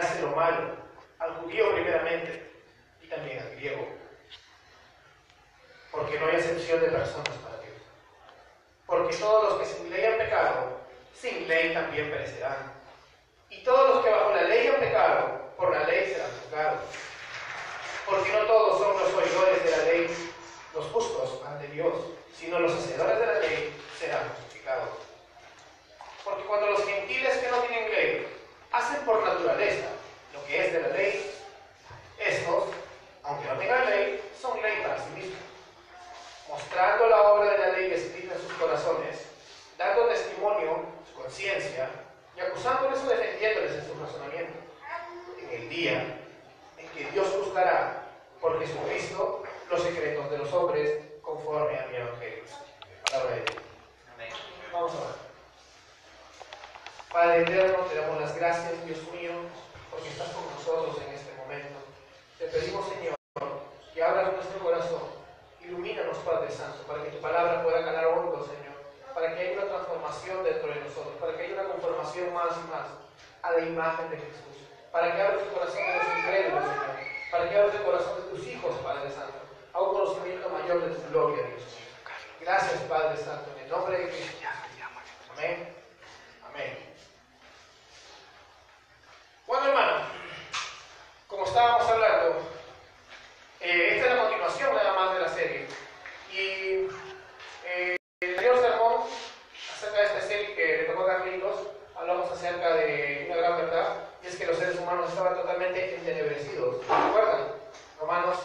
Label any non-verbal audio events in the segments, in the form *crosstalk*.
hace lo malo, al judío primeramente y también al griego. Porque no hay excepción de personas para Dios. Porque todos los que sin ley han pecado, sin ley también perecerán. Y todos los que bajo la ley han pecado, por la ley serán juzgados. Porque no todos son los oidores de la ley los justos ante Dios, sino los hacedores de la ley serán justificados. Porque cuando los gentiles que no tienen ley hacen por naturaleza lo que es de la ley, estos, aunque no tengan ley, son ley para sí mismos, mostrando la obra de la ley escrita en sus corazones, dando testimonio su conciencia y acusándoles o defendiéndoles en su razonamiento. En el día en que Dios juzgará por Jesucristo los secretos de los hombres conforme a mi evangelio. Palabra de Dios. Vamos a ver. Padre eterno, te damos las gracias, Dios mío, porque estás con nosotros en este momento. Te pedimos, Señor, que abras nuestro corazón, ilumínanos, Padre Santo, para que tu palabra pueda calar hondo, Señor, para que haya una transformación dentro de nosotros, para que haya una conformación más y más a la imagen de Jesús, para que abras el corazón de los incrédulos, Señor, para que abras el corazón de tus hijos, Padre Santo, a un conocimiento mayor de tu gloria, Dios. Gracias, Padre Santo, en el nombre de Cristo. Amén. Bueno, hermano, como estábamos hablando, eh, esta es la continuación nada más de la serie. Y eh, el anterior sermón acerca de esta serie que le tocó a Carlitos, hablamos acerca de una gran verdad, y es que los seres humanos estaban totalmente entenebrecidos. ¿Recuerdan? Romanos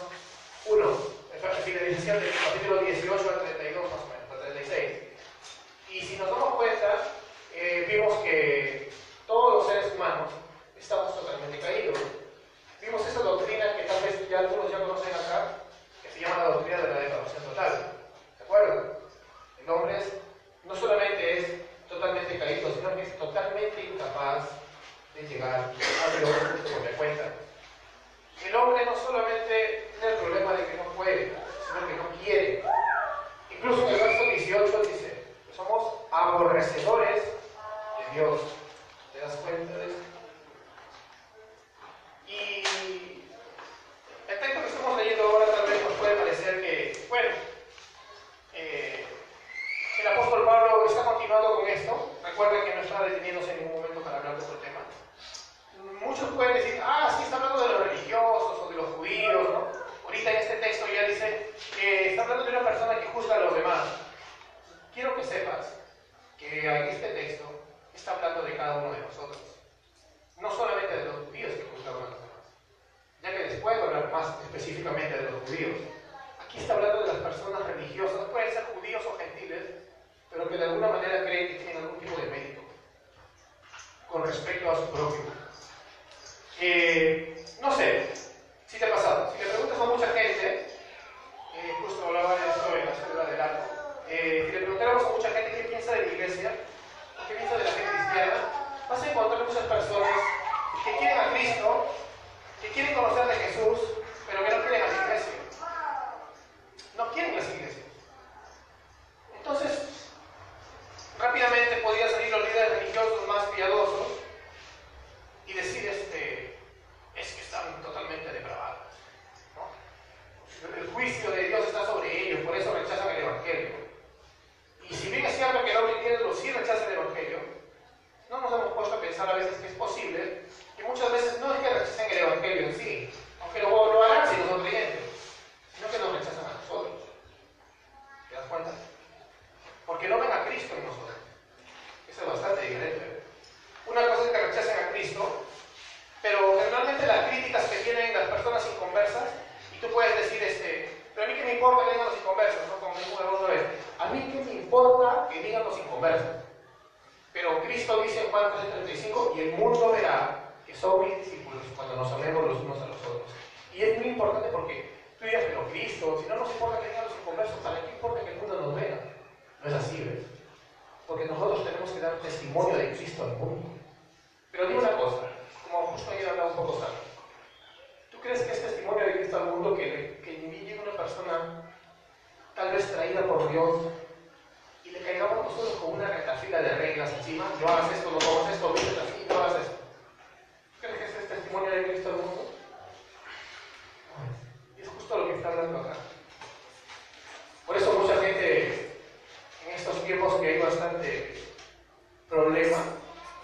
1, la finalización del capítulo 18 al 32 más o menos, al 36. Y si nos damos cuenta, eh, vimos que todos los seres humanos estamos totalmente caídos. Vimos esa doctrina que tal vez algunos ya conocen acá, que se llama la doctrina de la depravación total. ¿Se acuerdan? El hombre no solamente es totalmente caído, sino que es totalmente incapaz de llegar a Dios por mi cuenta. El hombre no solamente tiene el problema de que no puede, sino que no quiere. Incluso en el verso 18 dice, somos aborrecedores de Dios. ¿Te das cuenta de?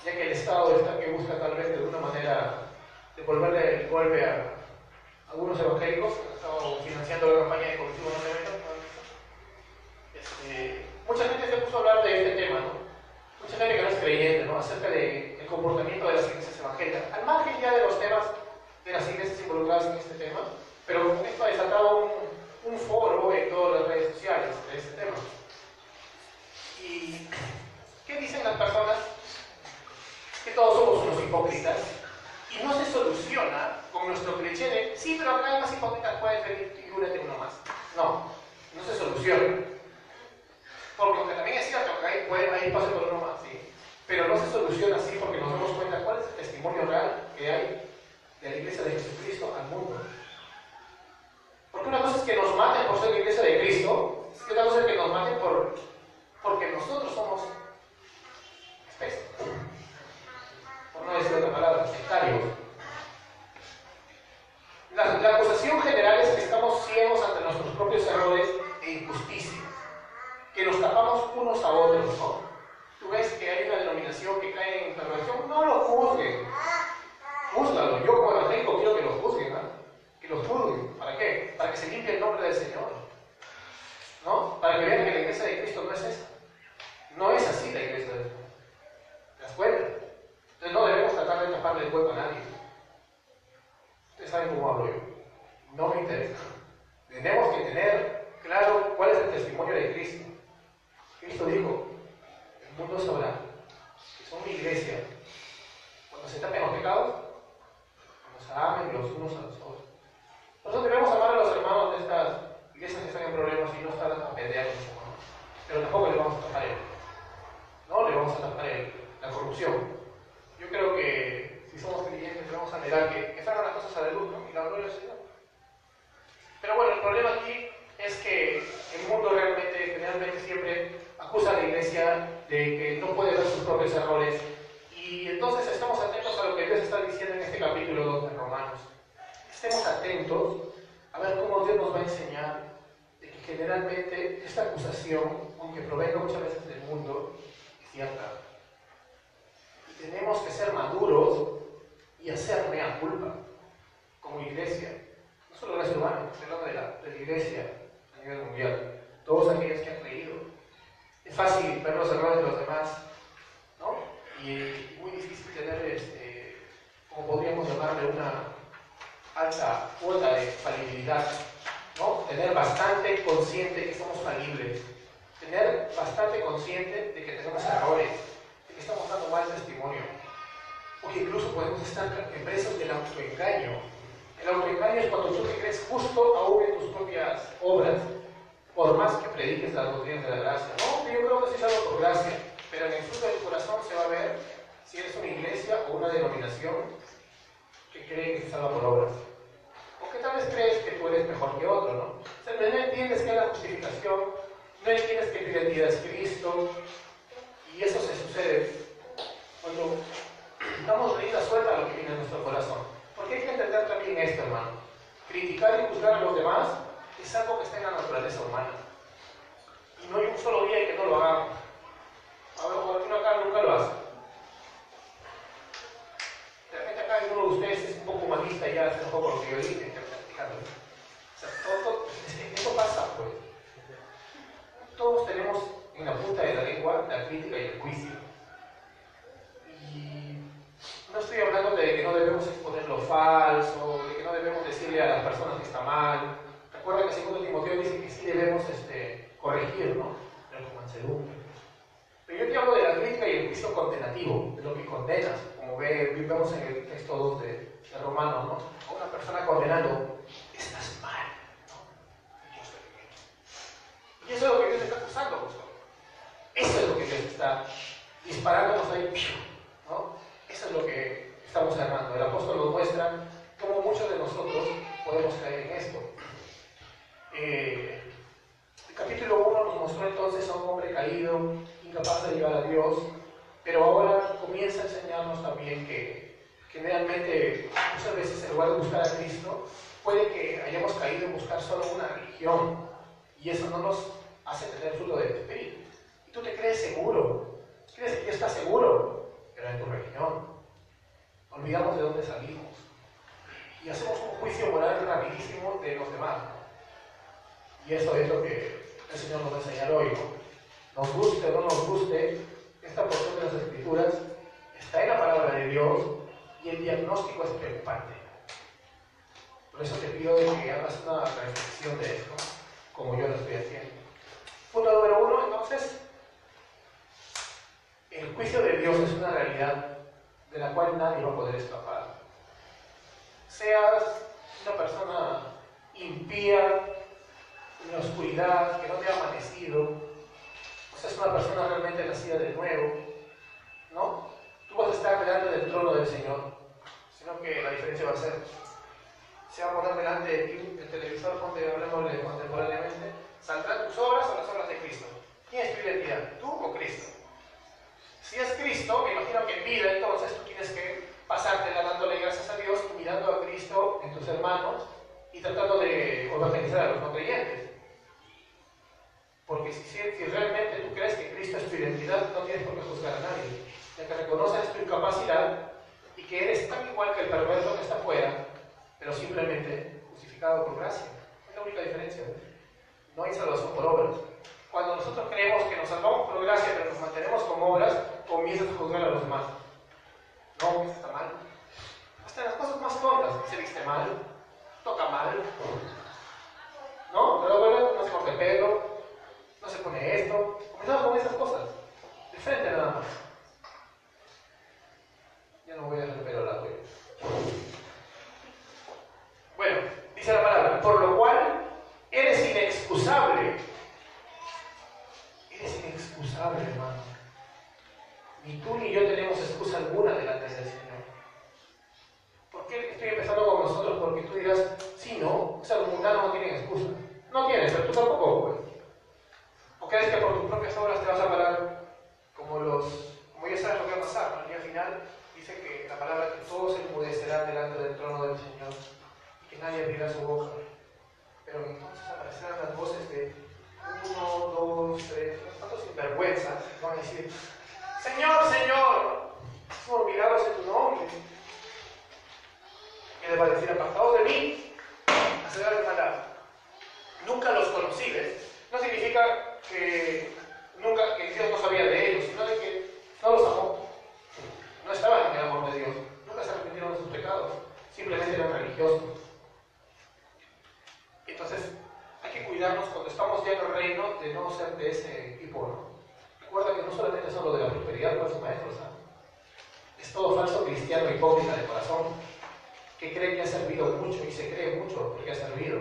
Ya que el Estado está que busca tal vez de alguna manera devolverle el golpe a algunos evangélicos han estado financiando la campaña de colectivo no este, mucha gente se puso a hablar de este tema, ¿no? Mucha gente que no es creyente. Acerca del comportamiento de las iglesias evangélicas. Al margen ya de los temas de las iglesias involucradas en este tema, pero esto ha desatado un, un foro en todas las redes sociales de este tema. ¿Y qué dicen las personas? Que todos somos unos hipócritas y no se soluciona con nuestro cliché de sí, pero acá hay más hipócritas, puedes venir únete uno más. No, no se soluciona. Porque aunque también es cierto que hay, puede, hay espacio uno más, sí. Pero no se soluciona así porque nos damos cuenta cuál es el testimonio real que hay de la iglesia de Jesucristo al mundo. Porque una cosa es que nos maten por ser la iglesia de Cristo, y otra cosa es que nos maten por, porque nosotros somos especies. Por no decir otra palabra, sectarios. La, acusación general es que estamos ciegos ante nuestros propios errores e injusticias, que nos tapamos unos a otros, ¿no? Tú ves que hay una denominación que cae en perversión, no lo juzguen. Júzgalo. Yo como evangélico quiero que lo juzguen, ¿no? Que lo juzguen. ¿Para qué? Para que se limpie el nombre del Señor. ¿No? Para que vean que la iglesia de Cristo no es esa. No es así la iglesia de Cristo. ¿Te das cuenta? Entonces no debemos tratar de taparle el hueco a nadie. Ustedes saben cómo hablo yo. No me interesa. Tenemos que tener claro cuál es el testimonio de Cristo. Cristo dijo, el mundo sabrá que son mi iglesia. Cuando se tapen los pecados, cuando se amen los unos a los otros. Nosotros debemos amar a los hermanos de estas iglesias que están en problemas y no estar a pelear con sus hermanos. Pero tampoco le vamos a tapar el, no le vamos a tapar el, la corrupción. Yo creo que si somos creyentes debemos anhelar que, que salgan las cosas a la luz ¿no? y la gloria del Señor. Pero bueno, el problema aquí es que el mundo realmente, generalmente siempre acusa a la iglesia de que no puede ver sus propios errores. Y entonces estamos atentos a lo que Dios está diciendo en este capítulo 2 de Romanos. Estemos atentos a ver cómo Dios nos va a enseñar de que generalmente esta acusación, aunque provenga muchas veces del mundo, es cierta. Y tenemos que ser maduros y hacer mea culpa como iglesia. No solo la humana, estoy hablando de la, de la iglesia a nivel mundial. Todos aquellos que han creído. Es fácil ver los errores de los demás, ¿no? Y muy difícil tener, este, como podríamos llamarle, una alta cuota de falibilidad, ¿no? Tener bastante consciente que somos falibles, tener bastante consciente de que tenemos errores, de que estamos dando mal testimonio, o que incluso podemos estar presos del autoengaño. El autoengaño es cuando tú te crees justo aún en tus propias obras, por más que prediques las doctrinas de la gracia. No, yo creo que sí salvo por gracia, pero en el fruto de tu corazón se va a ver si eres una iglesia o una denominación que cree que se salva por obras. O que tal vez crees que tú eres mejor que otro, ¿no? O sea, no entiendes que es la justificación, no entiendes que tu identidad es Cristo, y eso se sucede cuando damos rienda suelta a lo que viene en nuestro corazón. Porque hay que entender también esto, hermano. Criticar y juzgar a los demás es algo que está en la naturaleza humana. Y no hay un solo día en que no lo hagamos. A ver, alguno acá nunca lo hace. De repente acá alguno de ustedes es un poco humanista y ya hace un poco lo que yo dije. O sea, *laughs* eso pasa, pues. Todos tenemos en la punta de la lengua la crítica. Y no estoy hablando de que no debemos exponer lo falso, de que no debemos decirle a las personas que está mal. Recuerda que segundo Timoteo dice que sí debemos este, corregir, ¿no? Pero con mansedumbre. Pero yo te hablo de la crítica y el juicio condenativo, de lo que condenas, como ve, en el texto 2 de, de Romanos, ¿no? Una persona condenando, estás mal, ¿no? Yo estoy bien. Y eso es lo que Dios está acusando, vosotros. Eso es lo que Dios está disparándonos ahí, ¿no? Eso es lo que estamos armando. El apóstol nos muestra cómo muchos de nosotros podemos caer en esto. Eh, el capítulo 1 nos mostró entonces a un hombre caído, incapaz de llevar a Dios, pero ahora comienza a enseñarnos también que generalmente muchas veces en lugar de buscar a Cristo, puede que hayamos caído en buscar solo una religión y eso no nos hace tener fruto del Espíritu. Y tú te crees seguro, crees que ya estás seguro, pero en tu religión. Olvidamos de dónde salimos y hacemos un juicio moral rapidísimo de los demás. Y eso es lo que el Señor nos va a enseñar hoy. Nos guste o no nos guste, esta porción de las Escrituras está en la palabra de Dios y el diagnóstico es preocupante. Por eso te pido que hagas una reflexión de esto, como yo lo estoy haciendo. Punto número uno, entonces, el juicio de Dios es una realidad de la cual nadie va a poder escapar. Seas una persona impía, en la oscuridad, que no te ha amanecido, seas una persona realmente nacida de nuevo, ¿no? Tú vas a estar delante del trono del Señor, sino que la diferencia va a ser, se va a poner delante de ti el televisor hablemos contemporáneamente, ¿saldrán tus obras o las obras de Cristo? ¿Quién es tu identidad? ¿Tú o Cristo? Si es Cristo, me imagino que en vida entonces tú tienes que pasártela dándole gracias a Dios, mirando a Cristo en tus hermanos y tratando de evangelizar a los no creyentes. Porque si, realmente tú crees que Cristo es tu identidad, no tienes por qué juzgar a nadie, ya que reconoces tu incapacidad y que eres tan igual que el perverso que está afuera, pero simplemente justificado por gracia. Es la única diferencia. No hay salvación por obras. Cuando nosotros creemos que nos salvamos por gracia, pero nos mantenemos con obras, comienzas a juzgar a los demás. No, eso está mal. Hasta las cosas más tontas, se viste mal, toca mal, ¿no? Pero bueno, no se corta el pelo, se pone esto. Comenzamos con esas cosas, de frente nada más. Ya no voy a hacer pelo largo. Bueno, dice la palabra, por lo cual eres inexcusable hermano. Ni tú ni yo tenemos excusa alguna delante del Señor. ¿Por qué estoy empezando con nosotros? Porque tú dirás, sí, no, o sea, los mundanos no tienen excusa. No tienen, pero tú tampoco, pues. ¿O crees que por tus propias obras te vas a parar como los, como ya sabes lo que va a pasar, ¿no? Y al final dice que la palabra que todos se enmudecerán delante del trono del Señor y que nadie abrirá su boca. Pero entonces aparecerán las voces de uno, dos, tres, ¿cuántos sinvergüenzas van a decir, Señor, Señor, somos olvidados de tu nombre? Y le va a decir, apartados de mí, hacer la maldad. Nunca los conocí, ¿ves? No significa que nunca que Dios no sabía de ellos, sino de que no los amó. No estaban en el amor de Dios. Nunca se arrepintieron de sus pecados. Simplemente eran religiosos. Entonces, hay que cuidarnos cuando estamos ya en el reino de no ser de ese tipo. Recuerda que no solamente son lo de la prosperidad los maestros, ¿sabes? Es todo falso cristiano hipócrita de corazón, que cree que ha servido mucho y se cree mucho porque ha servido,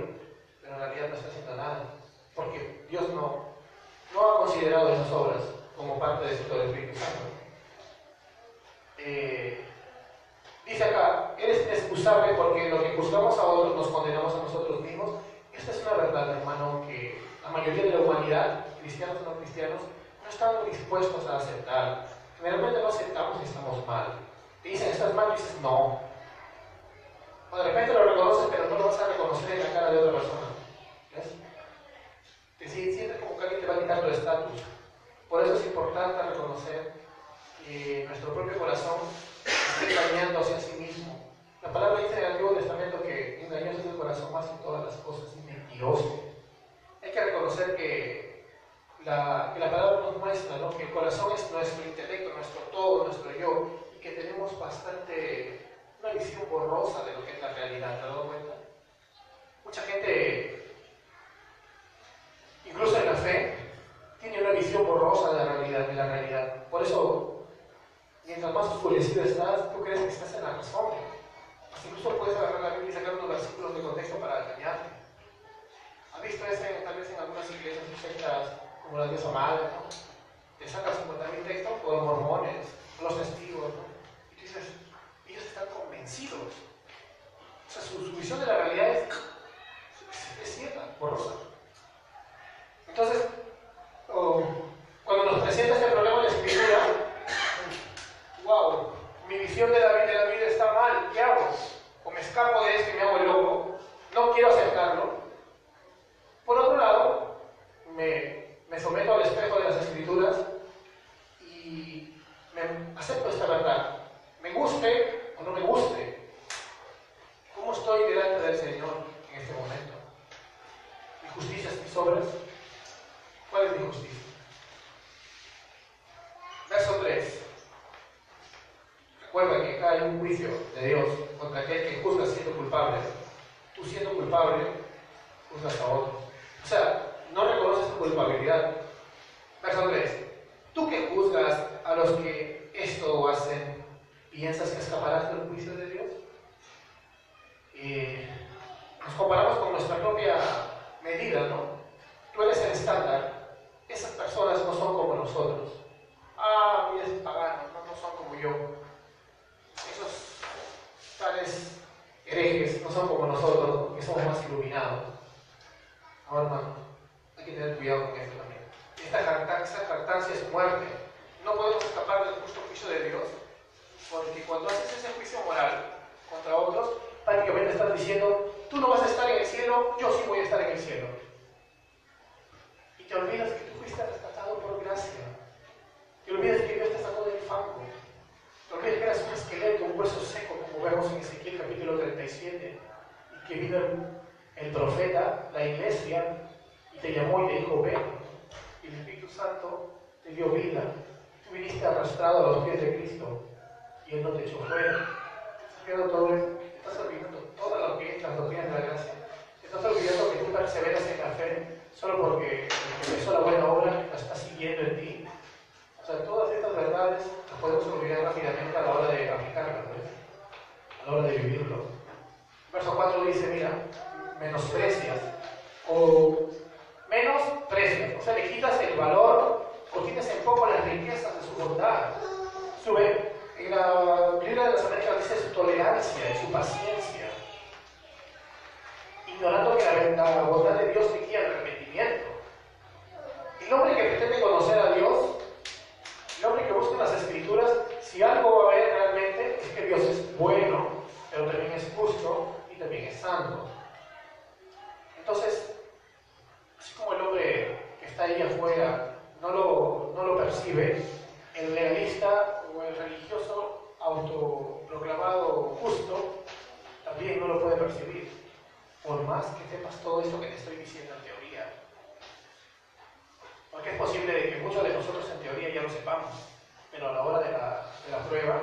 pero en realidad no está haciendo nada, porque Dios no, no ha considerado esas obras como parte de su Espíritu Santo. Eh, dice acá, eres inexcusable porque lo que juzgamos a otros nos condenamos a nosotros mismos esta es una verdad, hermano, que la mayoría de la humanidad, cristianos o no cristianos, no están dispuestos a aceptar. Generalmente no aceptamos y estamos mal. Te dicen, ¿estás mal? Y dices, no. O de repente lo reconoces, pero no lo vas a reconocer en la cara de otra persona. ¿Ves? Te sientes como que alguien te va tu estatus. Por eso es importante reconocer que nuestro propio corazón está engañando hacia sí mismo. La palabra dice en el Antiguo Testamento que engañoso es el corazón más que todas las cosas hay que reconocer que la, que la palabra nos muestra ¿no? que el corazón es nuestro intelecto, nuestro todo, nuestro yo, y que tenemos bastante, una visión borrosa de lo que es la realidad, ¿te has dado cuenta? Mucha gente, incluso en la fe, tiene una visión borrosa de la realidad, de la realidad. Por eso, mientras más oscurecido estás, tú crees que estás en la razón. Incluso puedes agarrar la Biblia y sacar unos versículos de contexto para engañarte. ¿Has visto eso tal vez en algunas iglesias sectas como la diosa madre, ¿no? Te sacan 50.000 textos o los mormones, o los testigos, ¿no? Y tú dices, ellos están convencidos. O sea, su, visión de la realidad es, es, cierta, borrosa. Entonces, cuando nos presenta este problema de la escritura, wow, mi visión de la, de la vida está mal estoy delante del Señor en este momento? ¿Mi justicia es mis obras? ¿Cuál es mi justicia? Verso 3. Recuerda que acá hay un juicio de Dios contra aquel que juzga siendo culpable. Tú siendo culpable, juzgas a otro. O sea, no reconoces tu culpabilidad. Verso 3. Tú que juzgas a los que esto hacen, ¿piensas que escaparás del juicio de Dios? Nos comparamos con nuestra propia medida, ¿no? Tú eres el estándar. Esas personas no son como nosotros. Ah, mira, es pagano, no, no son como yo esos tales herejes no son como nosotros, que somos más iluminados. Ahora, hermano, hay que tener cuidado con esto también. Esta jactancia, es muerte. No podemos escapar del justo juicio de Dios, porque cuando haces ese juicio moral contra otros, prácticamente estás diciendo, tú no vas a estar en el cielo, yo sí voy a estar en el cielo. Y te olvidas que tú fuiste rescatado por gracia. Te olvidas que Dios te sacó del fango no que eras un esqueleto, un hueso seco, como vemos en Ezequiel capítulo 37, y que vino el, profeta, la iglesia, te llamó y te dijo, ven, y el Espíritu Santo te dio vida. Tú viniste arrastrado a los pies de Cristo, y Él no te echó fuera. Estás todo esto, estás olvidando es las doctrinas de la gracia. Estás olvidando que tú perseveras en la fe solo porque empezó la buena obra la está siguiendo en ti. O sea, todas estas verdades podemos olvidar rápidamente a la hora de aplicarlo, a la hora de vivirlo. Verso 4 dice, mira, menosprecias o menosprecias, o sea, le quitas el valor o quitas en poco las riquezas de su bondad. Sube, en la Biblia de las Américas dice su tolerancia y su paciencia, ignorando que la, la bondad de Dios requiere arrepentimiento. El hombre que pretende conocer a Dios el hombre que busca en las escrituras, si algo va a ver realmente, es que Dios es bueno, pero también es justo y también es santo. Entonces, así como el hombre que está ahí afuera no lo, no lo percibe, el legalista o el religioso autoproclamado justo también no lo puede percibir, por más que sepas todo esto que te estoy diciendo en teoría. Porque es posible que muchos de nosotros en teoría ya lo sepamos, pero a la hora de la, de la prueba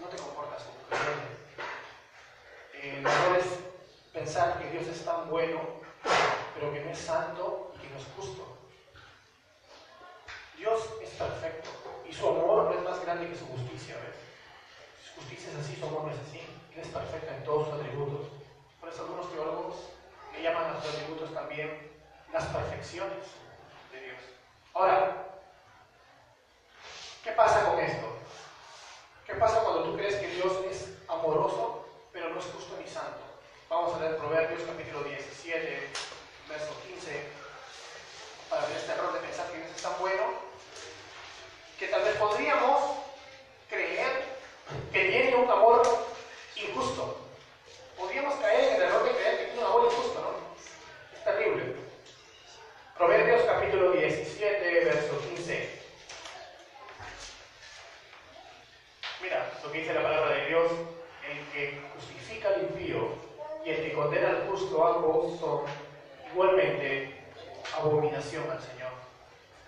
no te comportas como creyente. Eh, lo mejor es pensar que Dios es tan bueno, pero que no es santo y que no es justo. Dios es perfecto y su amor no es más grande que su justicia, ¿ves? Su justicia es así, su amor no es así. Él es perfecto en todos sus atributos. Por eso algunos teólogos le llaman a sus atributos también las perfecciones de Dios. Ahora, ¿qué pasa con esto? ¿Qué pasa cuando tú crees que Dios es amoroso, pero no es justo ni santo? Vamos a leer Proverbios capítulo 17, verso 15, para ver este error de pensar que Dios es tan bueno, que tal vez podríamos creer que tiene un amor injusto. Podríamos caer en el error de creer que tiene un amor injusto, ¿no? Es terrible. Proverbios capítulo 17, verso 15. Mira lo que dice la palabra de Dios, el que justifica al impío y el que condena al justo ambos son igualmente abominación al Señor.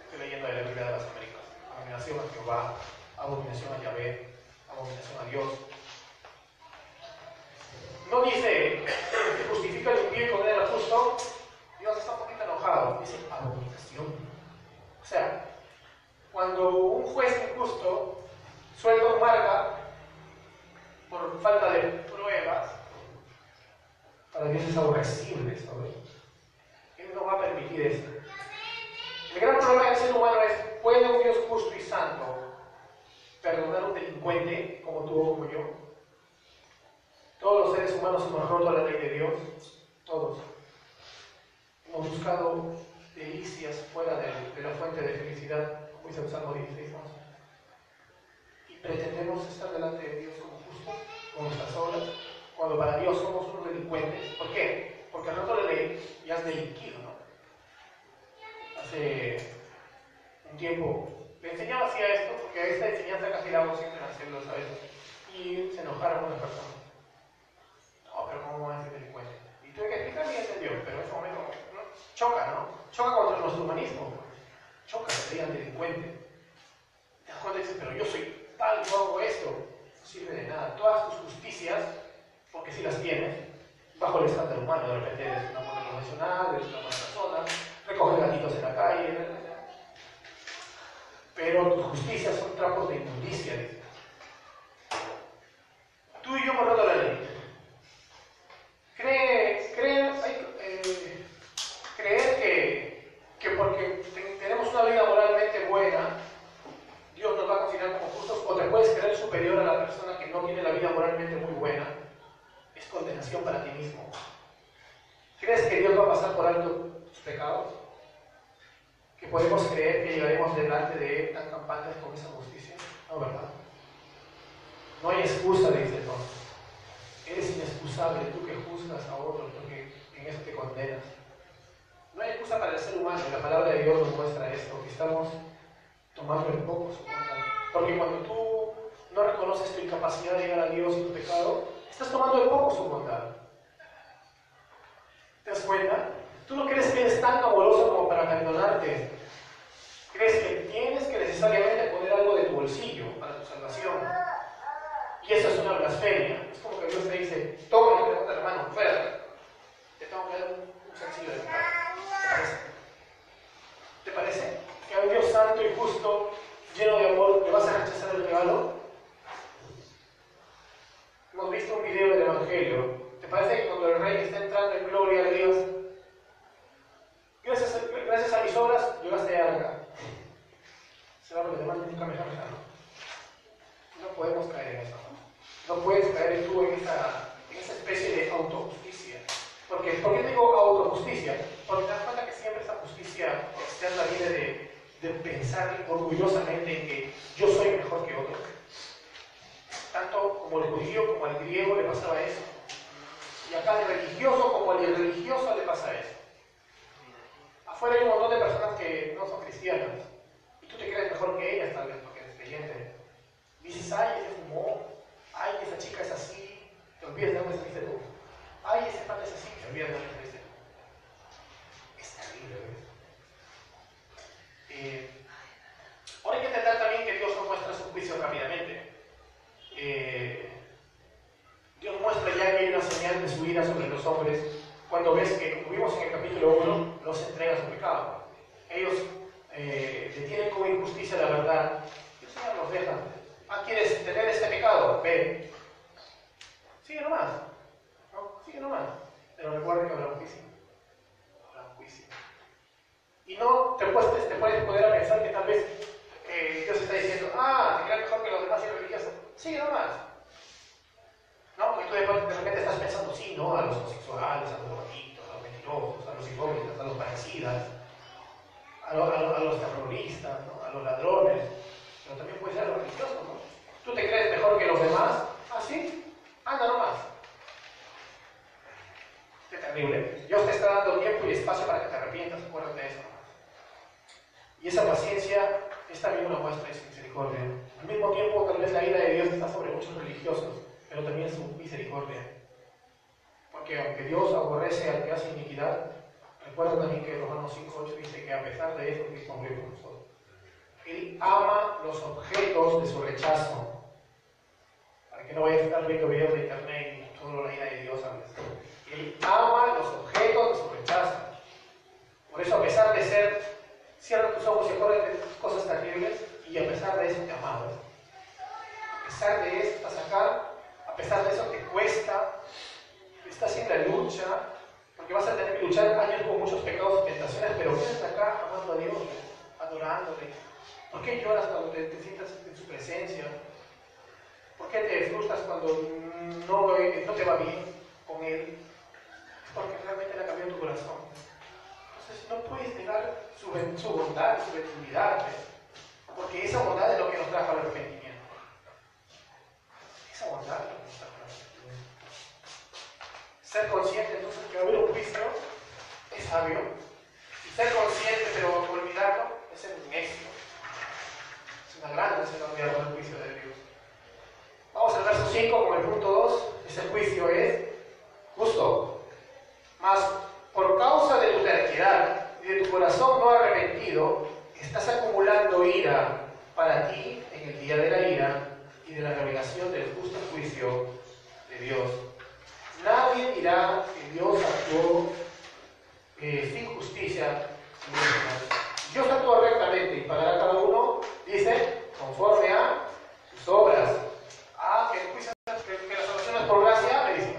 Estoy leyendo de la Biblia de las Américas. Abominación a Jehová, abominación a Yahvé, abominación a Dios. No dice que justifica al impío y condena al justo, Dios está un poquito enojado, dice abominación. O sea, cuando un juez injusto suelta un marca por falta de pruebas, para Dios es aborrecible eso. El gran problema del ser humano es, ¿puede un Dios justo y santo perdonar a un delincuente como tú o yo? Todos los seres humanos hemos roto la ley de Dios, todos. Hemos buscado delicias fuera de, la fuente de felicidad, como dice el Salmo 16, Y pretendemos estar delante de Dios como justo, con nuestras obras, cuando para Dios somos unos delincuentes. ¿Por qué? Porque al rato la ley ya has delinquido, ¿no? hace un tiempo le enseñaba así a esto, porque esta enseñanza casi la hago siempre haciendo, ¿sabes? Y se enojaron unas personas. No, pero ¿cómo va a delincuente? Y tuve que explicar y entendió, pero en ese momento choca, ¿no? Choca contra nuestro humanismo. Pues. Choca que digan delincuente. Te das cuenta y dices, pero yo soy tal, yo hago esto. No sirve de nada. Todas tus justicias, porque si las tienes, bajo el estándar humano, de repente eres una persona racional, eres una buena persona recoges gatitos en la calle, pero tus justicias son trapos de inmundicia. Tú y yo roto la ley. Cree, cree, eh, creer que, que porque tenemos una vida moralmente buena, Dios nos va a considerar como justos, o te puedes creer superior a la persona que no tiene la vida moralmente muy buena, es condenación para ti mismo. ¿Crees que Dios va a pasar por alto tus pecados? ¿Que podemos creer que llegaremos delante de Él tan campantes con esa justicia? No, ¿verdad? No hay excusa, dice entonces. Eres inexcusable tú que juzgas a otros, porque en eso te condenas. No hay excusa para el ser humano, y la palabra de Dios nos muestra esto, que estamos tomando en poco su Porque cuando tú no reconoces tu incapacidad de llegar a Dios y tu pecado, estás tomando en poco su bondad. ¿Te das cuenta? Tú no crees que eres tan amoroso como para perdonarte. Crees que tienes que necesariamente poner algo de tu bolsillo para tu salvación. Y eso es una blasfemia. Es como que Dios te dice, toma y pregunta hermano, fuera. Te tengo que dar un, sencillo de pecado. ¿Te parece? ¿Te parece? Que a un Dios santo y justo, lleno de amor, le vas a rechazar el regalo. Hemos visto un video del Evangelio. ¿Te parece que cuando el rey está entrando en gloria a Dios, gracias a, mis obras, llegaste a arca? Será porque te manden nunca me No podemos caer en eso. No puedes caer tú en esa, en esa especie de autojusticia. ¿Por qué digo autojusticia? Porque te das cuenta que siempre esa justicia externa viene de, de pensar orgullosamente en que yo soy mejor que otro. Tanto como el judío como al griego le pasaba eso. Y acá al religioso como al irreligioso le pasa eso. Afuera hay un montón de personas que no son cristianas. Y tú te crees mejor que ellas tal vez porque eres creyente. Dices, ay, ese fumó, ay, esa chica es así, te olvidas de dónde saliste tú. Ay, ese padre es así, te olvidas de dónde saliste tú. Es terrible, ¿ves? Eh, ahora hay que entender también que Dios no muestra su juicio rápidamente. Eh, Dios muestra ya que hay una señal de su ira sobre los hombres cuando ves que, como vimos en el capítulo 1, los entrega su pecado. Ellos eh, detienen como injusticia la verdad y el Señor los deja Ah, ¿quieres tener este pecado? Ve. Sigue nomás. ¿No? Sigue nomás. Pero recuerda que habrá un juicio. Habrá un juicio. Y no te puedes, te puedes poder a pensar que tal vez eh, Dios está diciendo, ah, te creas mejor que los demás y religiosos. Sigue nomás. ¿No? Y tú de, repente estás pensando, sí, ¿no? A los homosexuales, a los drogadictos, a los mentirosos, a los hipócritas, a los parecidas, a, a los terroristas, ¿no? a los ladrones pero también puede ser religioso, ¿no? ¿Tú te crees mejor que los demás? ¿Ah, sí? Anda nomás. Qué terrible. Dios te está dando tiempo y espacio para que te arrepientas, acuérdate de eso Y esa paciencia es también una muestra de su misericordia. Al mismo tiempo, tal vez la ira de Dios está sobre muchos religiosos, pero también su misericordia. Porque aunque Dios aborrece al que hace iniquidad, recuerda también que Romanos 5.8 dice que a pesar de eso, Cristo murió por nosotros. Él ama los objetos de su rechazo. Para que no vayas a estar viendo videos de internet y todo ira de Dios a veces. Él ama los objetos de su rechazo. Por eso, a pesar de ser, cierra tus ojos y acuérdate de cosas terribles, y a pesar de eso te amamos. A pesar de eso estás acá, a pesar de eso te cuesta, estás en la lucha, porque vas a tener que luchar años con muchos pecados y tentaciones, pero quédate acá amando a Dios, adorándole, ¿Por qué lloras cuando te, sientas en su presencia? ¿Por qué te frustras cuando no, no te va bien con Él? Porque realmente le ha cambiado tu corazón. Entonces no puedes negar su, bondad, su benignidad, porque esa bondad es lo que nos trajo al arrepentimiento. Esa bondad es lo que nos trajo. Ser consciente entonces que oír un juicio es sabio. Y ser consciente pero olvidarlo es ser un necio. Es una gran lección olvidar el juicio de Dios. Vamos al verso 5 con el punto 2. Ese juicio es justo. Mas por causa de tu terquedad y de tu corazón no arrepentido, estás acumulando ira para ti en el día de la ira y de la revelación del justo juicio de Dios. Nadie dirá que Dios actuó sin justicia. Dios actúa rectamente y pagará cada uno, dice, conforme a sus obras. Ah, que, que, que la por gracia, me dice.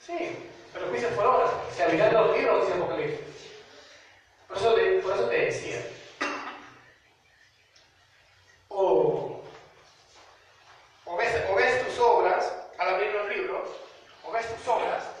Sí, pero el juicio por obras. Se abrirán los libros, dice Apocalipsis. Por eso, por eso te decía. O, o, ves, o ves tus obras al abrir los libros, o ves tus obras.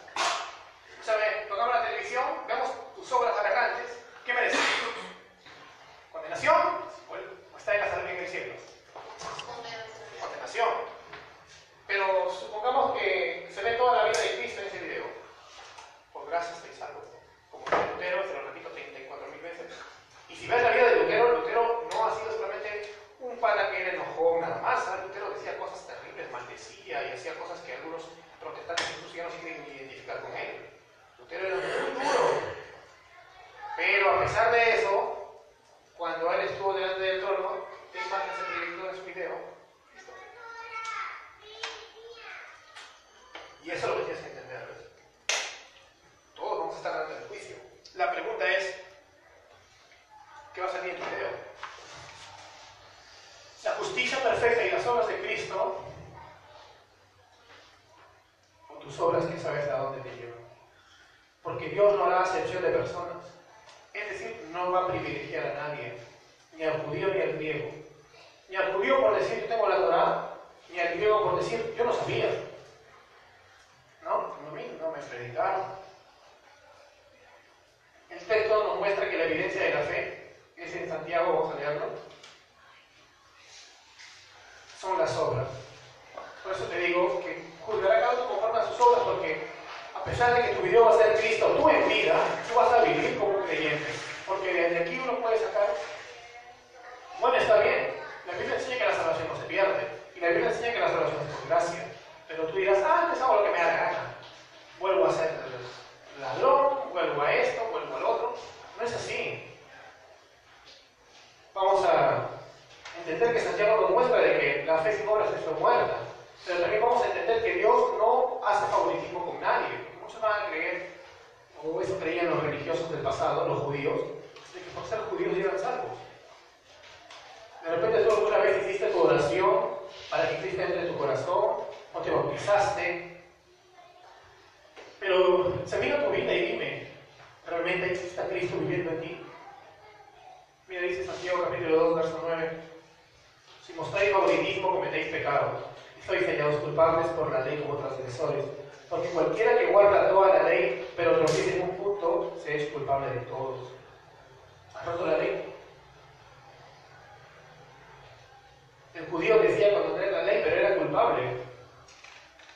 Cuando tenía la ley, pero era culpable.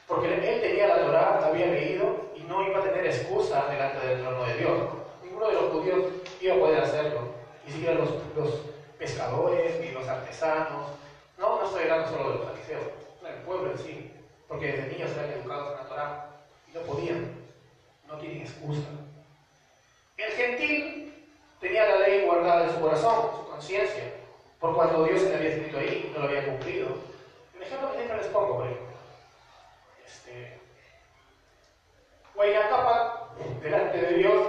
Porque él tenía la Torah, había leído y no iba a tener excusa delante del trono de Dios. Ninguno de los judíos iba a poder hacerlo. Ni siquiera los, los pescadores, ni los artesanos. No, no estoy hablando solo de los fariseos, el pueblo en sí. Porque desde niños eran educados en la Torah y no podían. No tienen excusa. El gentil tenía la ley guardada en su corazón, en su conciencia por cuando Dios se le había escrito ahí no lo había cumplido. El ejemplo que siempre les pongo, por ejemplo. Este, capa delante de Dios,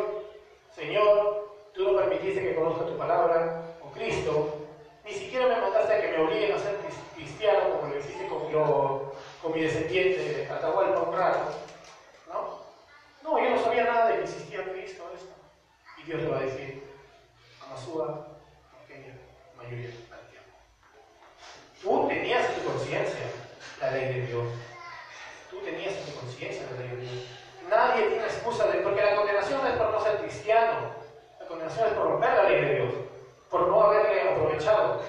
Señor, tú no permitiste que conozca tu palabra, o Cristo, ni siquiera me mandaste a que me obliguen a ser cristiano como lo hiciste con, mi descendiente Atahualpa un. ¿No? No, yo no sabía nada de que existía Cristo, esto. Y Dios le va a decir, Amasúa, pequeña mayoría. Tú tenías en tu conciencia la ley de Dios. Tú tenías en tu conciencia la ley de Dios. Nadie tiene excusa de, porque la condenación no es por no ser cristiano. La condenación es por romper la ley de Dios. Por no haberle aprovechado.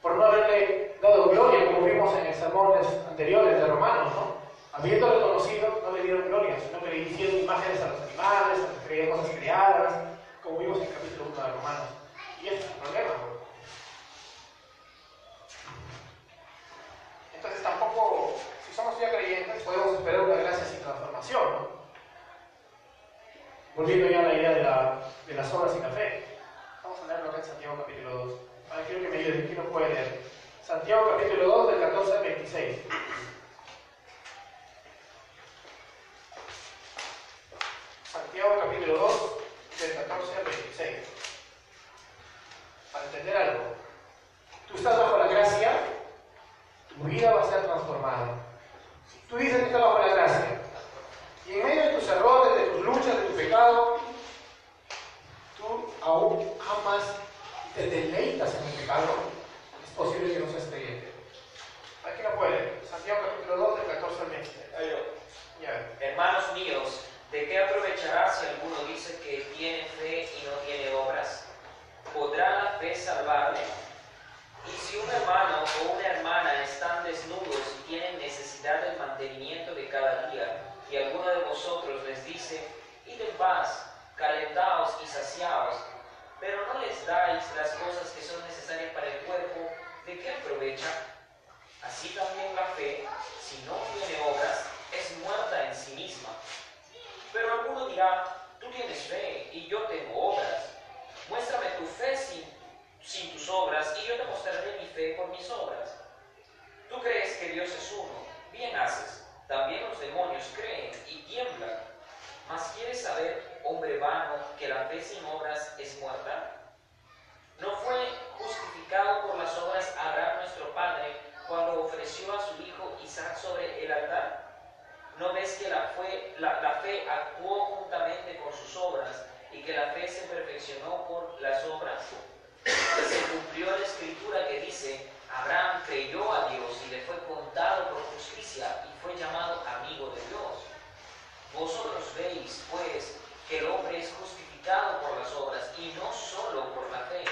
Por no haberle dado gloria, como vimos en sermones anteriores de Romanos, ¿no? Habiéndole conocido, no le dieron gloria, sino que le hicieron imágenes a los animales, a creían cosas creadas, como vimos en el capítulo 1 de Romanos. Y ese es el problema, Entonces tampoco, si somos ya creyentes, podemos esperar una gracia sin transformación. ¿no? Volviendo ya a la idea de, la, de las obras y la fe. Vamos a leerlo acá en Santiago capítulo 2. Ahora quiero que me ayuden, ¿quién lo puede leer? Santiago capítulo 2 del 14 al 26. Santiago capítulo 2, del 14 al 26. Para entender algo. Tú estás bajo la gracia, tu vida va a ser transformada. Tú dices que estás bajo la gracia. Y en medio de tus errores, de tus luchas, de tu pecado, tú aún amas y te deleitas en el pecado. Es posible que no seas creyente. Aquí no puede. Santiago capítulo 2, del 14 al 20. Ya. Hermanos míos, ¿de qué aprovechará si alguno dice que tiene fe y no tiene obras? ¿Podrá la fe salvarle? Y si un hermano o una hermana están desnudos y tienen necesidad del mantenimiento de cada día, y alguno de vosotros les dice, id en paz, calentaos y saciaos, pero no les dais las cosas que son necesarias para el cuerpo, ¿de qué aprovecha? Así también la fe, si no tiene obras, es muerta en sí misma. Pero alguno dirá, tú tienes fe y yo tengo obras. Muéstrame tu fe sin, sin tus obras y yo te mostraré mi fe por mis obras. Tú crees que Dios es uno, bien haces. También los demonios creen y tiemblan. Mas ¿quieres saber, hombre vano, que la fe sin obras es muerta? ¿No fue justificado por las obras Abraham nuestro padre cuando ofreció a su hijo Isaac sobre el altar? ¿No ves que la, fue, la, la fe actuó juntamente con sus obras y que la fe se perfeccionó por las obras? Se cumplió la escritura que dice, Abraham creyó a Dios y le fue contado por justicia y fue llamado amigo de Dios. Vosotros veis, pues, que el hombre es justificado por las obras y no solo por la fe.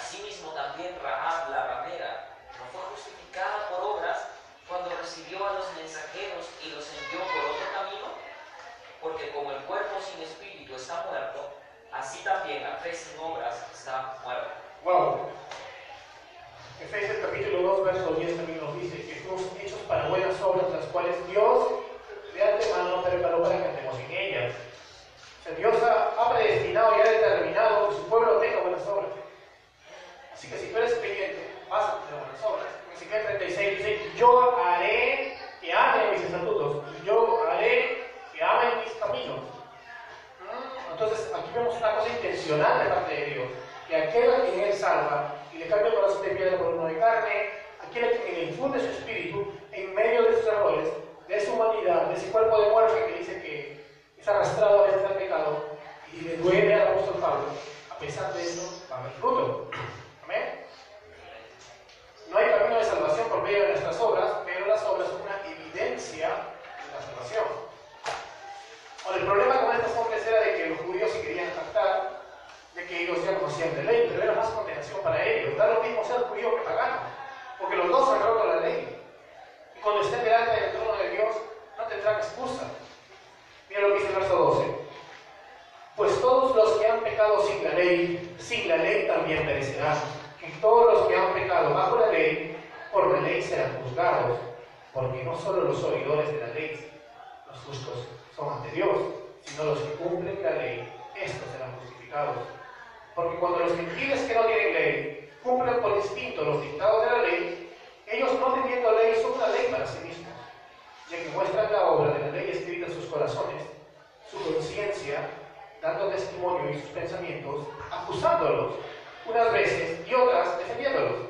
Asimismo también Rahab la ramera no fue justificada por obras cuando recibió a los mensajeros y los envió por otro camino, porque como el cuerpo sin espíritu está muerto, también la fe sin obras está muerta. Wow. Efesios capítulo 2, verso 10 también nos dice que fuimos hechos para buenas obras, las cuales Dios de antemano preparó para que andemos en ellas. O sea, Dios ha, ha predestinado y ha determinado que su pueblo tenga buenas obras. Así que si tú eres creyente, vas a tener buenas obras. En Ezequiel 36 dice, yo haré que amen mis estatutos, y yo haré que amen mis caminos. ¿Mm? Entonces, aquí vemos intencional de parte de Dios, que aquel a quien Él salva y le cambia el corazón de piedra por uno de carne, aquel a quien le infunde su espíritu en medio de sus errores, de su humanidad, de ese cuerpo de muerte que dice que es arrastrado a veces al pecado y le duele al apóstol Pablo, a pesar de eso va a haber fruto. Amén. No hay camino de salvación por medio de nuestras obras, pero las obras son una evidencia de la salvación. Ahora, el problema con estos hombres era de que los judíos se querían captar, de que ellos ya conocían de ley, pero era más condenación para ellos. Da lo mismo ser judío que pagano, porque los dos han roto la ley. Y cuando estén delante del trono de Dios, no tendrán excusa. Mira lo que dice el verso 12. Pues todos los que han pecado sin la ley, sin la ley también perecerán. Y todos los que han pecado bajo la ley, por la ley serán juzgados. Porque no solo los oidores de la ley, los justos, son ante Dios, sino los que cumplen la ley, estos serán justificados. Porque cuando los gentiles que no tienen ley cumplen por instinto los dictados de la ley, ellos no teniendo ley son una ley para sí mismos, ya que muestran la obra de la ley escrita en sus corazones, su conciencia, dando testimonio y sus pensamientos, acusándolos unas veces y otras defendiéndolos.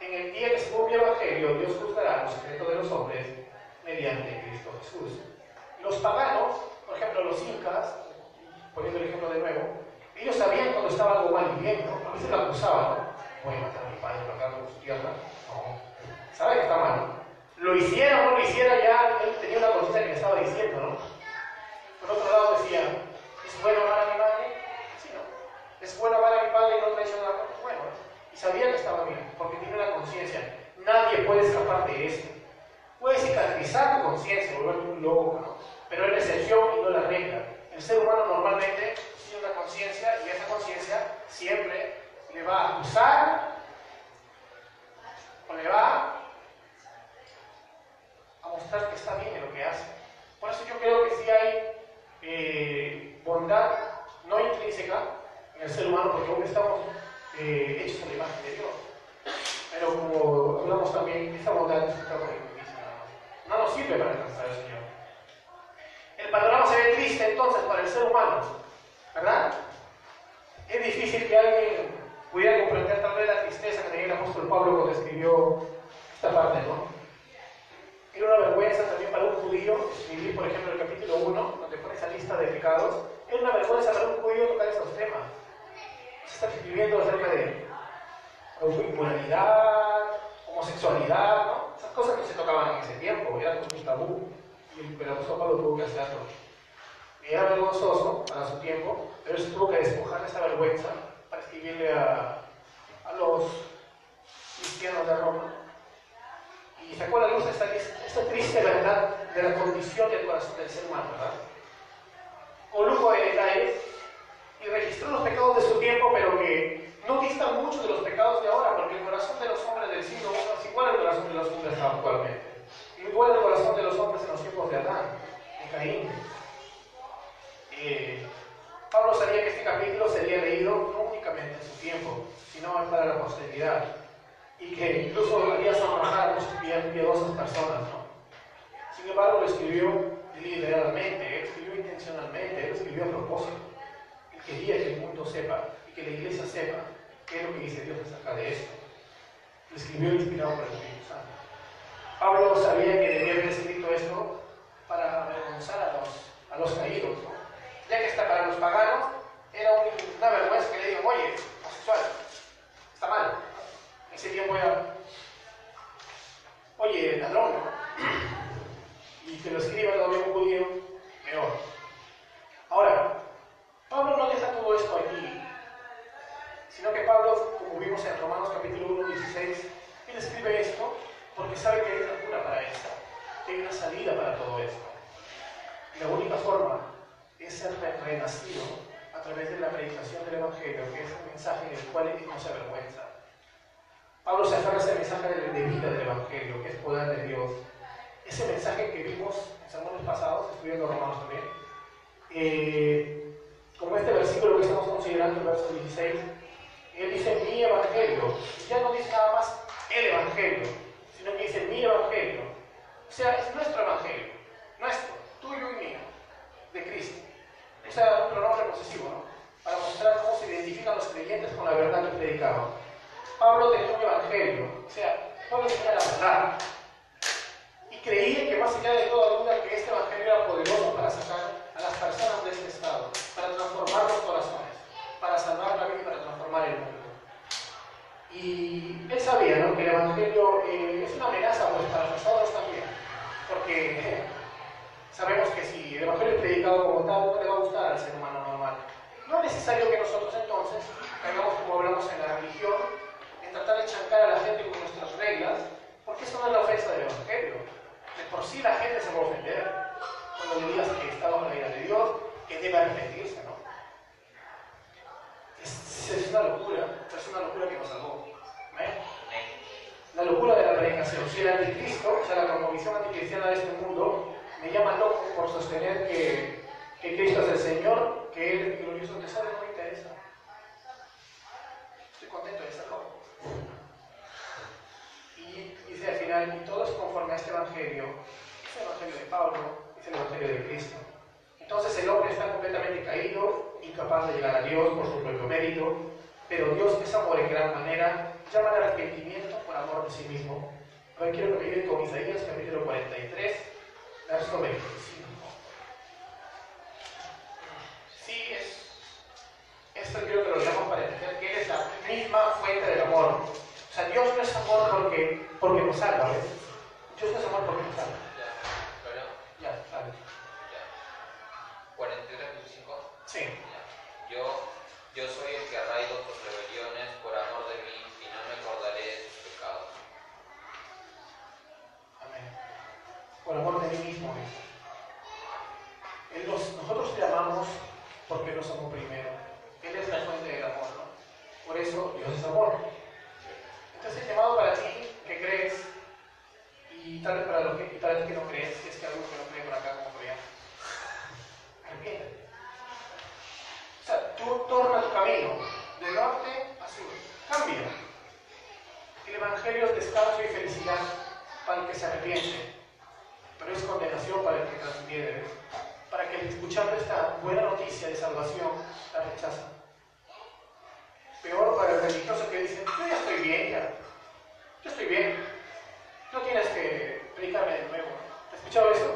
En el día que se cumple el Evangelio, Dios juzgará los secretos de los hombres mediante Cristo Jesús. Los paganos, por ejemplo los incas, poniendo el ejemplo de nuevo, ellos sabían cuando estaba algo mal y. A veces lo acusaban, ¿no? Voy a matar a mi padre acá con su tierra. No. Sabe que está mal. Lo hiciera o no lo hiciera, ya él tenía una conciencia que le estaba diciendo, ¿no? Por otro lado decía, ¿es bueno amar a mi madre? Sí, ¿no? ¿Es bueno amar a mi padre y no traicionar a Bueno, ¿no? Y sabía que estaba bien, porque tiene una conciencia. Nadie puede escapar de eso. Puede cicatrizar tu conciencia, volverte un loco, ¿no? Pero es la excepción y no la regla. El ser humano normalmente una conciencia y esa conciencia siempre le va a acusar o le va a mostrar que está bien en lo que hace. Por eso yo creo que sí hay eh, bondad no intrínseca en el ser humano, porque aún estamos eh, hechos a la imagen de Dios. Pero como hablamos también, esa bondad no nos sirve para alcanzar al Señor. El panorama se ve triste entonces para el ser humano, ¿verdad? Es difícil que alguien pudiera comprender tal vez la tristeza que tenía el apóstol Pablo cuando escribió esta parte, ¿no? Era una vergüenza también para un judío escribir, por ejemplo, el capítulo 1, donde pone esa lista de pecados. Era una vergüenza para un judío tocar esos temas. Se está escribiendo acerca de inmoralidad, homosexualidad, ¿no? Esas cosas no se tocaban en ese tiempo, eran un tabú. Y el apóstol Pablo tuvo que hacerlo. Era vergonzoso para su tiempo, pero él se tuvo que despojar de esta vergüenza para escribirle a, a los cristianos de Roma y sacó a la luz esta, esta triste verdad de la condición del corazón del ser humano, ¿verdad? Con lujo de detalles y registró los pecados de su tiempo, pero que no distan mucho de los pecados de ahora, porque el corazón de los hombres del siglo I es igual al corazón de los hombres actualmente, igual al corazón de los hombres en los tiempos de Adán, de Caín. Eh, Pablo sabía que este capítulo sería leído no únicamente en su tiempo, sino para la posteridad y que incluso sonrojar a muchas piadosas personas. ¿no? Sin embargo, lo escribió deliberadamente, él escribió intencionalmente, él escribió a propósito. Quería que el mundo sepa y que la iglesia sepa qué es lo que dice Dios acerca de esto. Lo escribió inspirado por el Espíritu Santo. Pablo sabía que debía haber escrito esto para avergonzar a los, a los caídos, ¿no? ya que está para los paganos era una vergüenza que le digan, oye, homosexual, está mal ese tiempo era, oye, ladrón, y que lo escriba todavía un judío, peor. Ahora, Pablo no deja todo esto aquí, sino que Pablo, como vimos en Romanos capítulo 1, 16, él escribe esto porque sabe que hay una cura para esto, que hay una salida para todo esto. La única forma es ser renacido a través de la predicación del Evangelio, que es un mensaje en el cual él no se avergüenza. Pablo se aferra a ese mensaje de vida del Evangelio, que es poder de Dios. Ese mensaje que vimos en sermones pasados, estudiando Romanos también, eh, como este versículo que estamos considerando, el verso 16, él dice mi Evangelio. Ya no dice nada más el Evangelio, sino que dice mi Evangelio. O sea, es nuestro Evangelio, nuestro, tuyo y mío, de Cristo. O sea, un pronombre posesivo, ¿no? Para mostrar cómo se identifican los creyentes con la verdad que predicaban. Pablo tenía un evangelio, o sea, Pablo tenía la verdad. Y creía que más allá de toda duda que este evangelio era poderoso para sacar a las personas de este estado, para transformar los corazones, para salvar la vida y para transformar el mundo. Y él sabía ¿no? que el evangelio eh, es una amenaza pues, para nosotros también, porque *laughs* sabemos que si el evangelio es predicado como tal, no le va a gustar al ser humano normal. No es necesario que nosotros entonces hagamos como hablamos en la religión, tratar de chancar a la gente con nuestras reglas, porque eso no es la ofensa del Evangelio. De por sí la gente se va a ofender cuando le digas que está bajo la ira de Dios, que debe arrepentirse, ¿no? Es, una locura, es una locura que nos salvó. La locura de la predicación. Si el anticristo, o sea, la conmovisión anticristiana de este mundo, me llama loco por sostener que, que Cristo es el Señor, que Él es glorioso, te sabe, no me interesa. Estoy contento de estar loco. Y dice al final, y todo es conforme a este Evangelio, es el Evangelio de Pablo, es el Evangelio de Cristo. Entonces el hombre está completamente caído, incapaz de llegar a Dios por su propio mérito, pero Dios es amor en gran manera, llama al arrepentimiento por amor de sí mismo. Ahora quiero que me ayuden con Isaías capítulo 43, verso 25. Sí, es, esto quiero que lo leamos para entender que Él es la misma fuente del amor. Sea, Dios no es amor porque, porque nos salva, ¿ves? Dios no es amor porque nos salva. Ya, Ya, vale. ya. 43, 25. Sí. Ya. Yo, yo soy el que arraigo tus rebeliones por amor de mí y no me acordaré de tus pecados. Amén. Por amor de mí mismo. Él nos- nosotros te amamos porque nos amó primero. Él es la fuente del amor, ¿no? Por eso Dios es amor. Entonces el llamado para ti que crees y tal vez para, los que, para ti que no crees, si es que algo que no cree por acá como por allá. O sea, tú torna tu camino de norte a sur, cambia. El Evangelio es descanso y felicidad para el que se arrepiente, pero es condenación para el que transgrede, para que el escuchando esta buena noticia de salvación la rechaza. Peor para el religioso que dice, yo ya estoy bien, ya, estoy bien. No tienes que predicarme de nuevo. ¿Has escuchado eso?